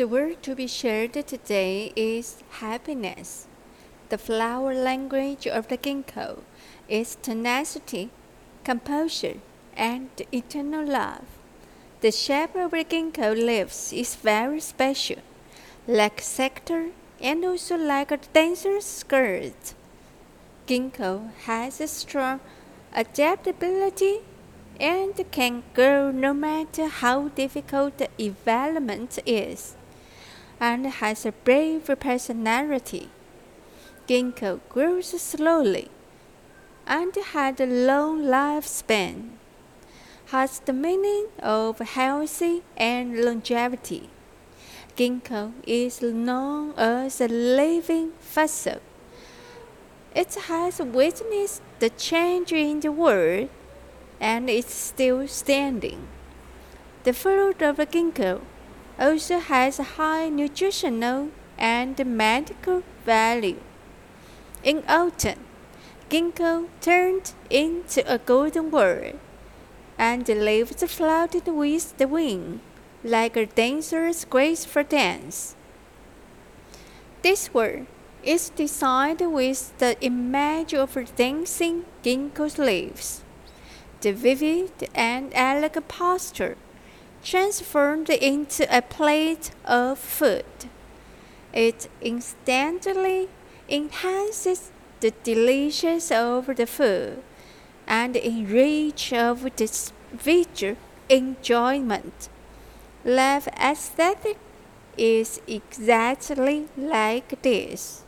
The word to be shared today is happiness. The flower language of the ginkgo is tenacity, composure, and eternal love. The shape of the ginkgo leaves is very special, like sector and also like a dancer's skirt. Ginkgo has a strong adaptability and can grow no matter how difficult the environment is and has a brave personality. Ginkgo grows slowly and had a long lifespan, has the meaning of healthy and longevity. Ginkgo is known as a living fossil. It has witnessed the change in the world and is still standing. The fruit of the ginkgo also has a high nutritional and medical value. In autumn, ginkgo turned into a golden bird, and the leaves floated with the wind like a dancer's graceful dance. This word is designed with the image of dancing ginkgo leaves. The vivid and elegant posture transformed into a plate of food. It instantly enhances the delicious of the food and enrich of the visual enjoyment. Life aesthetic is exactly like this.